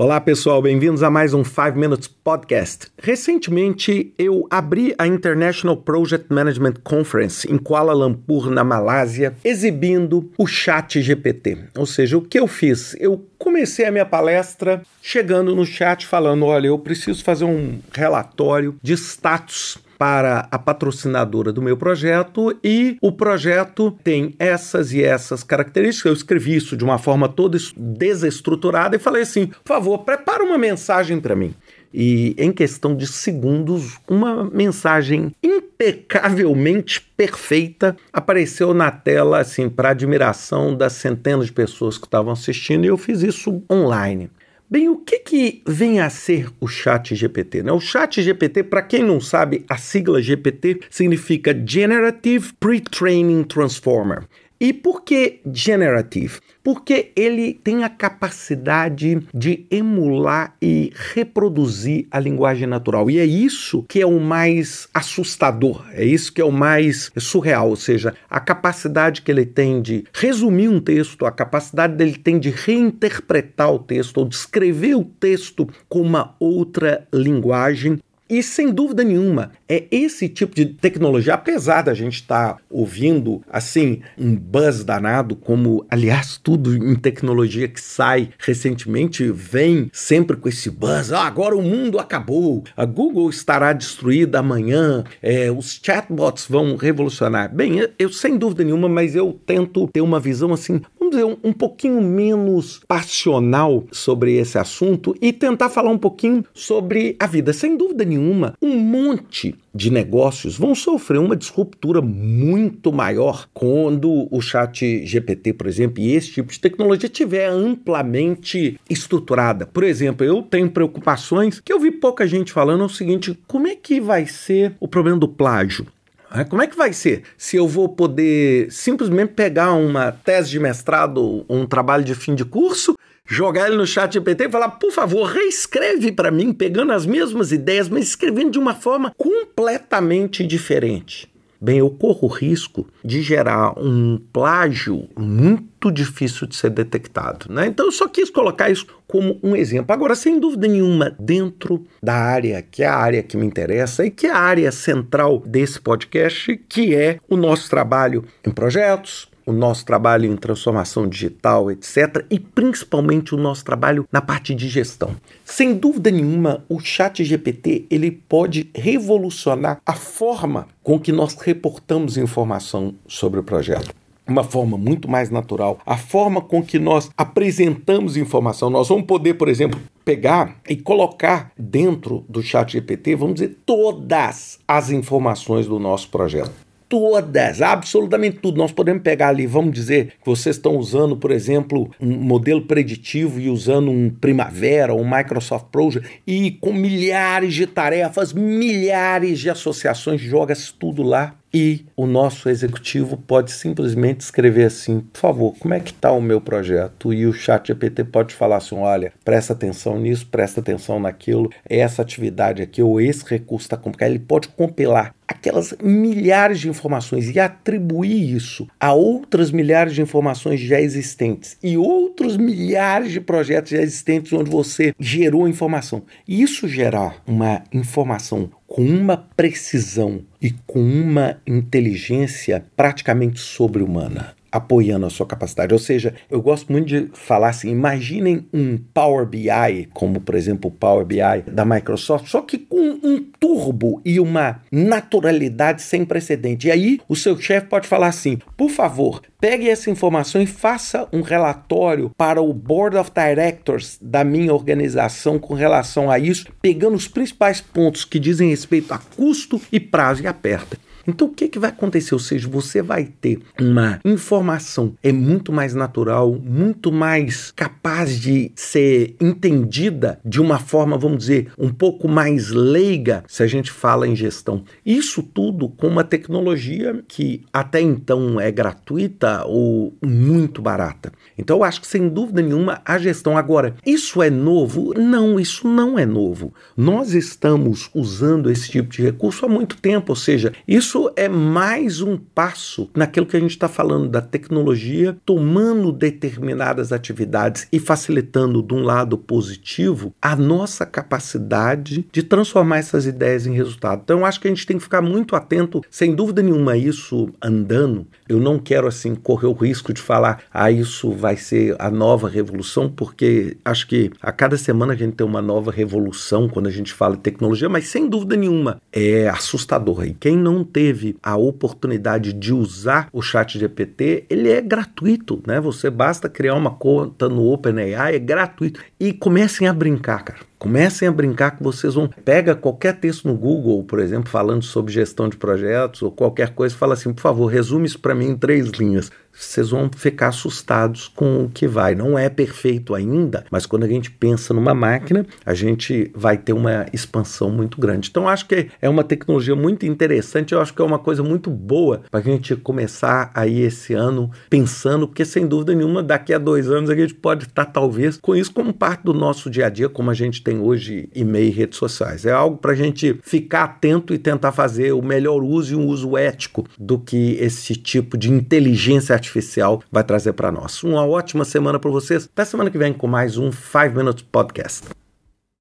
Olá pessoal, bem-vindos a mais um 5 Minutes Podcast. Recentemente eu abri a International Project Management Conference em Kuala Lumpur, na Malásia, exibindo o Chat GPT. Ou seja, o que eu fiz? Eu comecei a minha palestra chegando no chat falando: olha, eu preciso fazer um relatório de status para a patrocinadora do meu projeto e o projeto tem essas e essas características. Eu escrevi isso de uma forma toda desestruturada e falei assim: por favor, prepara uma mensagem para mim. E em questão de segundos, uma mensagem impecavelmente perfeita apareceu na tela, assim, para admiração das centenas de pessoas que estavam assistindo, e eu fiz isso online. Bem, o que, que vem a ser o Chat GPT? Né? O Chat GPT, para quem não sabe, a sigla GPT significa Generative Pre-Training Transformer. E por que generative? Porque ele tem a capacidade de emular e reproduzir a linguagem natural. E é isso que é o mais assustador, é isso que é o mais surreal, ou seja, a capacidade que ele tem de resumir um texto, a capacidade dele tem de reinterpretar o texto ou de escrever o texto com uma outra linguagem e sem dúvida nenhuma, é esse tipo de tecnologia, apesar da gente estar tá ouvindo assim um buzz danado, como aliás tudo em tecnologia que sai recentemente vem sempre com esse buzz. Ah, agora o mundo acabou, a Google estará destruída amanhã, é, os chatbots vão revolucionar. Bem, eu, sem dúvida nenhuma, mas eu tento ter uma visão assim vamos dizer, um, um pouquinho menos passional sobre esse assunto e tentar falar um pouquinho sobre a vida. Sem dúvida nenhuma, um monte de negócios vão sofrer uma disruptura muito maior quando o chat GPT, por exemplo, e esse tipo de tecnologia estiver amplamente estruturada. Por exemplo, eu tenho preocupações que eu vi pouca gente falando o seguinte: como é que vai ser o problema do plágio? Como é que vai ser? Se eu vou poder simplesmente pegar uma tese de mestrado, um trabalho de fim de curso, jogar ele no chat GPT e falar, por favor, reescreve para mim, pegando as mesmas ideias, mas escrevendo de uma forma completamente diferente. Bem, eu corro o risco de gerar um plágio muito difícil de ser detectado. Né? Então, eu só quis colocar isso como um exemplo. Agora, sem dúvida nenhuma, dentro da área que é a área que me interessa e que é a área central desse podcast, que é o nosso trabalho em projetos, o nosso trabalho em transformação digital, etc., e principalmente o nosso trabalho na parte de gestão. Sem dúvida nenhuma, o Chat GPT ele pode revolucionar a forma com que nós reportamos informação sobre o projeto uma forma muito mais natural, a forma com que nós apresentamos informação. Nós vamos poder, por exemplo, pegar e colocar dentro do chat GPT, vamos dizer, todas as informações do nosso projeto todas, absolutamente tudo. Nós podemos pegar ali, vamos dizer que vocês estão usando, por exemplo, um modelo preditivo e usando um Primavera, um Microsoft Project e com milhares de tarefas, milhares de associações, joga tudo lá e o nosso executivo pode simplesmente escrever assim: por favor, como é que está o meu projeto? E o chat GPT pode falar assim: olha, presta atenção nisso, presta atenção naquilo, essa atividade aqui ou esse recurso está complicado. Ele pode compilar aquelas milhares de informações e atribuir isso a outras milhares de informações já existentes e outros milhares de projetos já existentes onde você gerou informação. Isso gerar uma informação com uma precisão e com uma inteligência praticamente sobre-humana apoiando a sua capacidade. Ou seja, eu gosto muito de falar assim: imaginem um Power BI, como por exemplo o Power BI da Microsoft, só que com um turbo e uma naturalidade sem precedente. E aí o seu chefe pode falar assim: por favor, pegue essa informação e faça um relatório para o Board of Directors da minha organização com relação a isso, pegando os principais pontos que dizem respeito a custo e prazo e aperta. Então o que, que vai acontecer? Ou seja, você vai ter uma informação é muito mais natural, muito mais capaz de ser entendida de uma forma, vamos dizer, um pouco mais leiga se a gente fala em gestão. Isso tudo com uma tecnologia que até então é gratuita ou muito barata. Então eu acho que sem dúvida nenhuma a gestão agora, isso é novo? Não, isso não é novo. Nós estamos usando esse tipo de recurso há muito tempo, ou seja, isso isso é mais um passo naquilo que a gente está falando da tecnologia tomando determinadas atividades e facilitando, de um lado positivo, a nossa capacidade de transformar essas ideias em resultado. Então, eu acho que a gente tem que ficar muito atento, sem dúvida nenhuma, isso andando. Eu não quero, assim, correr o risco de falar, ah, isso vai ser a nova revolução, porque acho que a cada semana a gente tem uma nova revolução quando a gente fala de tecnologia, mas sem dúvida nenhuma é assustador. E quem não teve a oportunidade de usar o chat GPT, ele é gratuito, né? Você basta criar uma conta no OpenAI, é gratuito. E comecem a brincar, cara. Comecem a brincar que vocês vão. Pega qualquer texto no Google, por exemplo, falando sobre gestão de projetos ou qualquer coisa, fala assim, por favor, resume isso para mim em três linhas vocês vão ficar assustados com o que vai. Não é perfeito ainda, mas quando a gente pensa numa máquina, a gente vai ter uma expansão muito grande. Então, acho que é uma tecnologia muito interessante, eu acho que é uma coisa muito boa para a gente começar aí esse ano pensando, porque sem dúvida nenhuma, daqui a dois anos a gente pode estar, talvez, com isso como parte do nosso dia a dia, como a gente tem hoje e-mail e redes sociais. É algo para a gente ficar atento e tentar fazer o melhor uso e um uso ético do que esse tipo de inteligência artificial vai trazer para nós. Uma ótima semana para vocês. Até semana que vem com mais um 5 Minutes Podcast.